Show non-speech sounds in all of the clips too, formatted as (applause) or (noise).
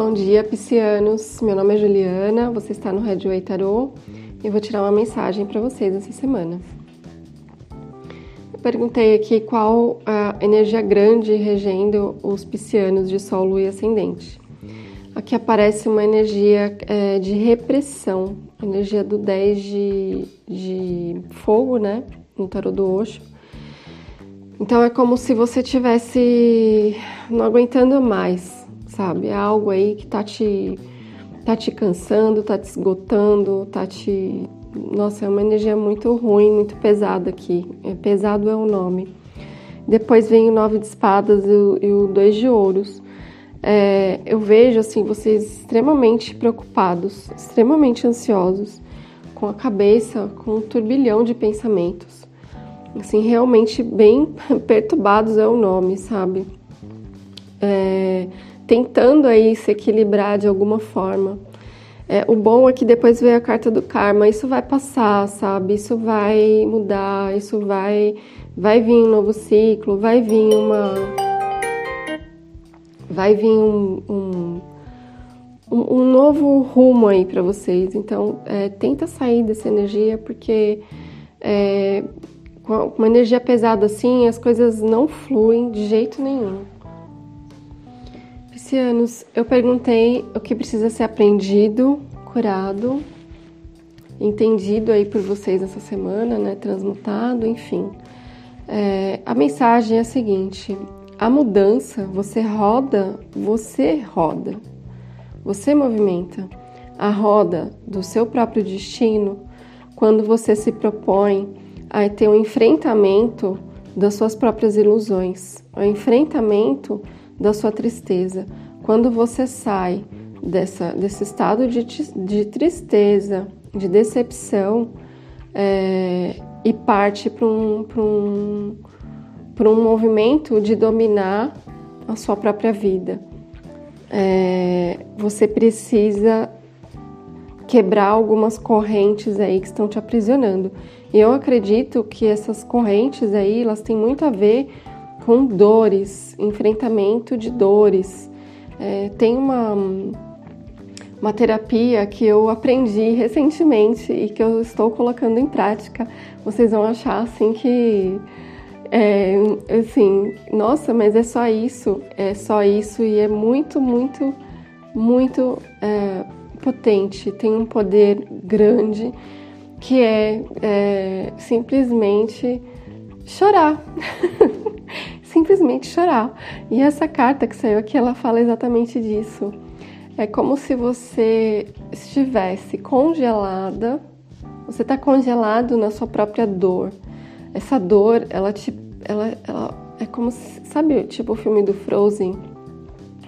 Bom dia, piscianos. Meu nome é Juliana, você está no Redway Tarot e eu vou tirar uma mensagem para vocês essa semana. Eu perguntei aqui qual a energia grande regendo os piscianos de Sol, Lua e Ascendente. Aqui aparece uma energia é, de repressão, energia do 10 de, de fogo, né? No tarot do Osho. Então é como se você tivesse não aguentando mais, sabe? É algo aí que tá te tá te cansando, tá te esgotando, tá te nossa, é uma energia muito ruim, muito pesada aqui. É, pesado é o nome. Depois vem o nove de espadas e o, dois de ouros. É, eu vejo assim vocês extremamente preocupados, extremamente ansiosos, com a cabeça, com um turbilhão de pensamentos. Assim, realmente bem (laughs) perturbados é o nome, sabe? É, tentando aí se equilibrar de alguma forma. É, o bom é que depois veio a carta do karma, isso vai passar, sabe? Isso vai mudar, isso vai, vai vir um novo ciclo, vai vir uma, vai vir um, um, um novo rumo aí para vocês. Então, é, tenta sair dessa energia porque é, com uma energia pesada assim, as coisas não fluem de jeito nenhum. Piscianos, eu perguntei o que precisa ser aprendido, curado, entendido aí por vocês essa semana, né? Transmutado, enfim. É, a mensagem é a seguinte: a mudança, você roda, você roda, você movimenta a roda do seu próprio destino quando você se propõe a ter um enfrentamento das suas próprias ilusões, o um enfrentamento da sua tristeza. Quando você sai dessa, desse estado de, de tristeza, de decepção é, e parte para um, um, um movimento de dominar a sua própria vida. É, você precisa quebrar algumas correntes aí que estão te aprisionando. E eu acredito que essas correntes aí, elas têm muito a ver com dores, enfrentamento de dores. É, tem uma, uma terapia que eu aprendi recentemente e que eu estou colocando em prática. Vocês vão achar assim que é, assim, nossa, mas é só isso, é só isso e é muito, muito, muito é, potente, tem um poder grande que é, é simplesmente chorar. (laughs) simplesmente chorar. E essa carta que saiu aqui, ela fala exatamente disso. É como se você estivesse congelada, você está congelado na sua própria dor. Essa dor, ela te. Ela, ela é como se. Sabe, tipo o filme do Frozen?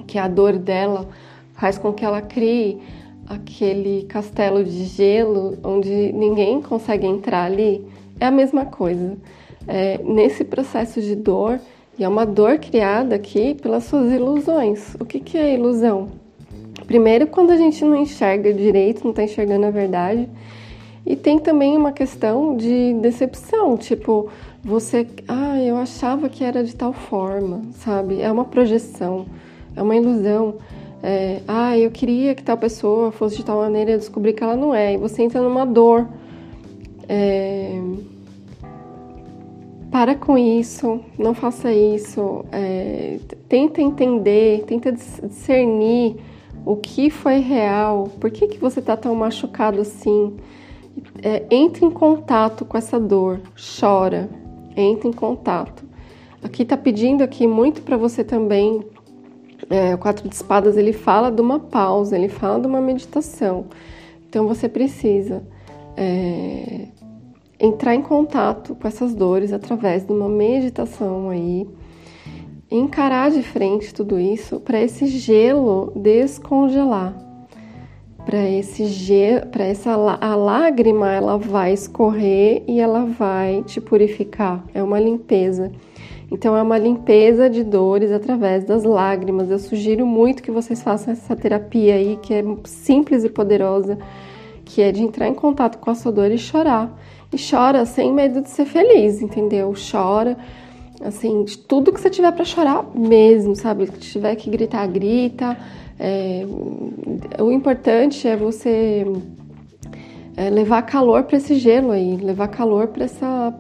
Que a dor dela faz com que ela crie aquele castelo de gelo onde ninguém consegue entrar ali. É a mesma coisa. É, nesse processo de dor, e é uma dor criada aqui pelas suas ilusões. O que, que é ilusão? Primeiro, quando a gente não enxerga direito, não está enxergando a verdade. E tem também uma questão de decepção, tipo, você, ah, eu achava que era de tal forma, sabe? É uma projeção, é uma ilusão. É, ah, eu queria que tal pessoa fosse de tal maneira e descobri que ela não é. E você entra numa dor. É, para com isso, não faça isso. É, tenta entender, tenta discernir o que foi real, por que, que você está tão machucado assim. É, entre em contato com essa dor, chora, entre em contato. Aqui está pedindo aqui muito para você também é, o quatro de espadas ele fala de uma pausa, ele fala de uma meditação. Então você precisa é, entrar em contato com essas dores através de uma meditação aí, encarar de frente tudo isso para esse gelo descongelar. Para esse para essa a lágrima, ela vai escorrer e ela vai te purificar. É uma limpeza. Então é uma limpeza de dores através das lágrimas. Eu sugiro muito que vocês façam essa terapia aí, que é simples e poderosa, que é de entrar em contato com a sua dor e chorar. E chora sem medo de ser feliz, entendeu? Chora Assim, de tudo que você tiver para chorar mesmo, sabe? Se tiver que gritar, grita. É, o importante é você é, levar calor para esse gelo aí, levar calor para essa,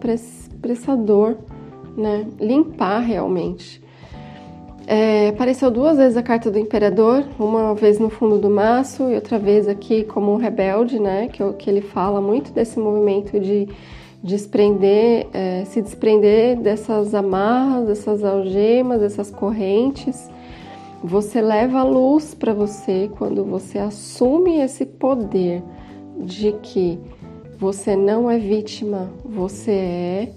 essa dor, né? Limpar realmente. É, apareceu duas vezes a carta do imperador, uma vez no fundo do maço e outra vez aqui como um rebelde, né? Que, que ele fala muito desse movimento de desprender, é, se desprender dessas amarras, dessas algemas, dessas correntes. Você leva a luz para você quando você assume esse poder de que você não é vítima, você é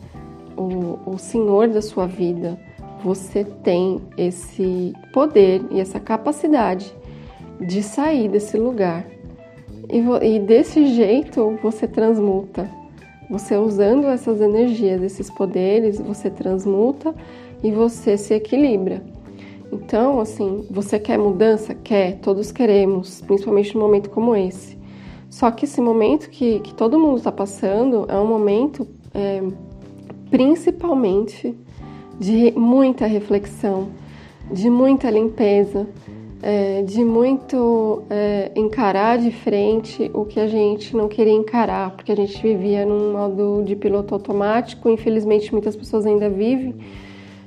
o, o senhor da sua vida. Você tem esse poder e essa capacidade de sair desse lugar. E, e desse jeito você transmuta. Você usando essas energias, esses poderes, você transmuta e você se equilibra. Então, assim, você quer mudança? Quer, todos queremos, principalmente num momento como esse. Só que esse momento que, que todo mundo está passando é um momento é, principalmente de muita reflexão, de muita limpeza, é, de muito é, encarar de frente o que a gente não queria encarar, porque a gente vivia num modo de piloto automático, infelizmente muitas pessoas ainda vivem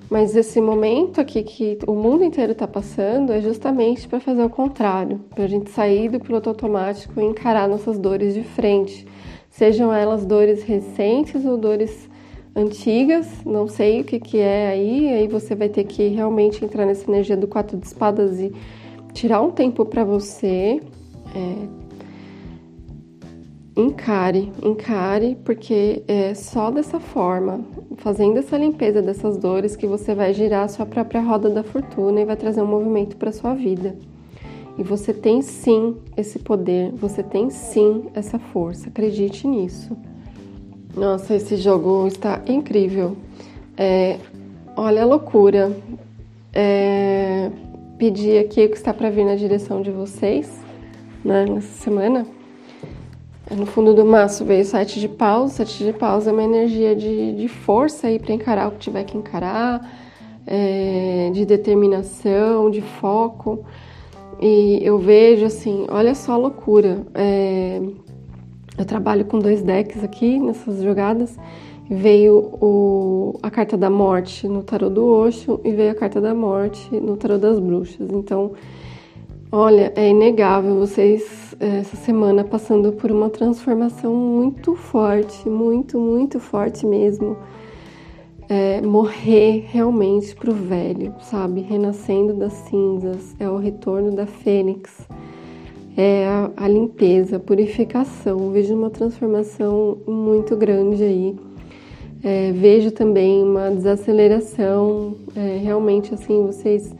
mas esse momento aqui que o mundo inteiro está passando é justamente para fazer o contrário, para a gente sair do piloto automático e encarar nossas dores de frente, sejam elas dores recentes ou dores antigas, não sei o que, que é aí, aí você vai ter que realmente entrar nessa energia do quatro de espadas e tirar um tempo para você. É, encare, encare, porque é só dessa forma, fazendo essa limpeza dessas dores, que você vai girar a sua própria roda da fortuna e vai trazer um movimento para sua vida. E você tem sim esse poder, você tem sim essa força, acredite nisso. Nossa, esse jogo está incrível. É, olha a loucura. É, pedir aqui o que está para vir na direção de vocês né, nessa semana. No fundo do maço veio sete de paus. Sete de paus é uma energia de, de força aí para encarar o que tiver que encarar, é, de determinação, de foco. E eu vejo assim, olha só a loucura. É, eu trabalho com dois decks aqui nessas jogadas. Veio o, a carta da morte no tarô do Osho e veio a carta da morte no tarô das bruxas. Então, olha, é inegável vocês essa semana passando por uma transformação muito forte, muito, muito forte mesmo. É, morrer realmente pro velho, sabe? Renascendo das cinzas, é o retorno da fênix, é a, a limpeza, a purificação. Vejo uma transformação muito grande aí. É, vejo também uma desaceleração, é, realmente assim, vocês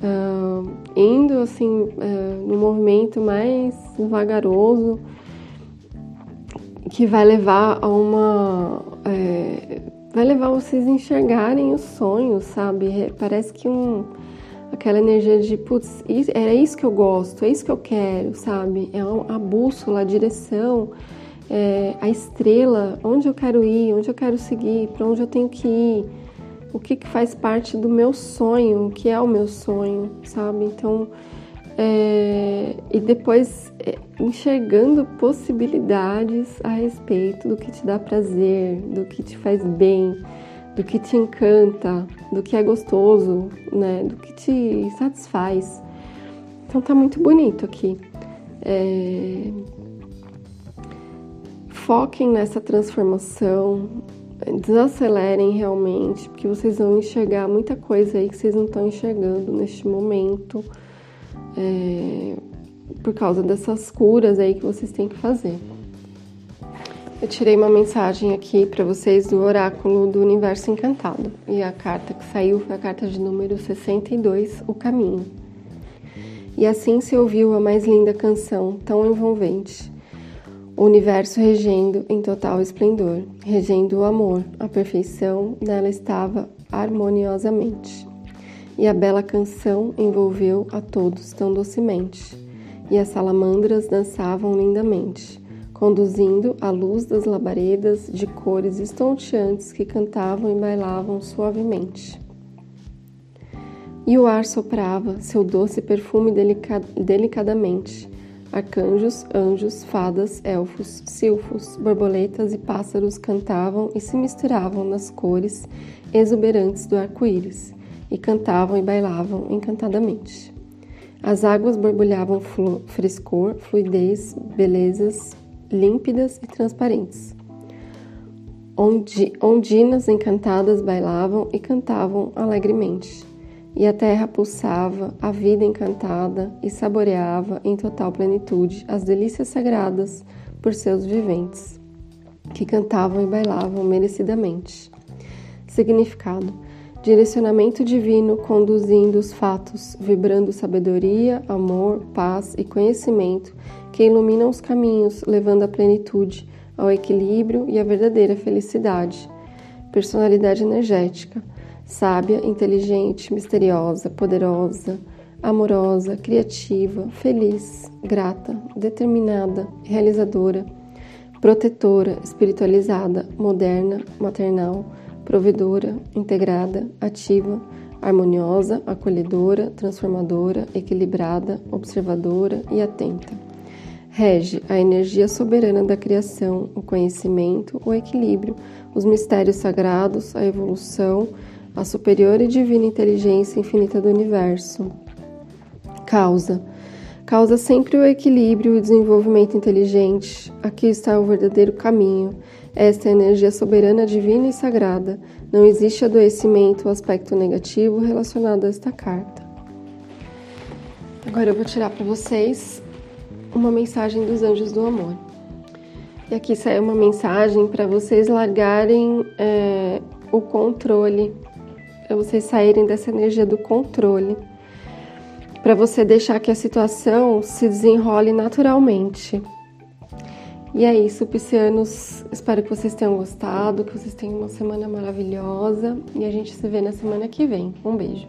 uh, indo assim uh, no movimento mais vagaroso que vai levar a uma é, vai levar vocês a enxergarem os sonhos, sabe? Parece que um aquela energia de putz, era isso que eu gosto, é isso que eu quero, sabe? É a bússola, a direção, é, a estrela, onde eu quero ir, onde eu quero seguir, para onde eu tenho que ir o que, que faz parte do meu sonho, o que é o meu sonho, sabe? Então, é, e depois é, enxergando possibilidades a respeito do que te dá prazer, do que te faz bem, do que te encanta, do que é gostoso, né? Do que te satisfaz. Então tá muito bonito aqui. É... Foquem nessa transformação, desacelerem realmente, porque vocês vão enxergar muita coisa aí que vocês não estão enxergando neste momento, é, por causa dessas curas aí que vocês têm que fazer. Eu tirei uma mensagem aqui para vocês do Oráculo do Universo Encantado. E a carta que saiu foi a carta de número 62, O Caminho. E assim se ouviu a mais linda canção, tão envolvente. O universo regendo em total esplendor, regendo o amor, a perfeição nela estava harmoniosamente. E a bela canção envolveu a todos tão docemente, e as salamandras dançavam lindamente, conduzindo a luz das labaredas de cores estonteantes que cantavam e bailavam suavemente. E o ar soprava seu doce perfume delica delicadamente. Arcanjos, anjos, fadas, elfos, silfos, borboletas e pássaros cantavam e se misturavam nas cores exuberantes do arco-íris, e cantavam e bailavam encantadamente. As águas borbulhavam frescor, fluidez, belezas límpidas e transparentes. Onde ondinas encantadas bailavam e cantavam alegremente e a terra pulsava, a vida encantada, e saboreava em total plenitude as delícias sagradas por seus viventes, que cantavam e bailavam merecidamente. Significado: direcionamento divino conduzindo os fatos, vibrando sabedoria, amor, paz e conhecimento que iluminam os caminhos, levando à plenitude, ao equilíbrio e à verdadeira felicidade. Personalidade energética sábia, inteligente, misteriosa, poderosa, amorosa, criativa, feliz, grata, determinada, realizadora, protetora, espiritualizada, moderna, maternal, provedora, integrada, ativa, harmoniosa, acolhedora, transformadora, equilibrada, observadora e atenta. Rege a energia soberana da criação, o conhecimento, o equilíbrio, os mistérios sagrados, a evolução, a superior e divina inteligência infinita do universo. Causa. Causa sempre o equilíbrio e o desenvolvimento inteligente. Aqui está o verdadeiro caminho. Esta é a energia soberana, divina e sagrada. Não existe adoecimento ou aspecto negativo relacionado a esta carta. Agora eu vou tirar para vocês uma mensagem dos anjos do amor. E aqui sai uma mensagem para vocês largarem é, o controle para vocês saírem dessa energia do controle, para você deixar que a situação se desenrole naturalmente. E é isso, piscianos. Espero que vocês tenham gostado, que vocês tenham uma semana maravilhosa e a gente se vê na semana que vem. Um beijo.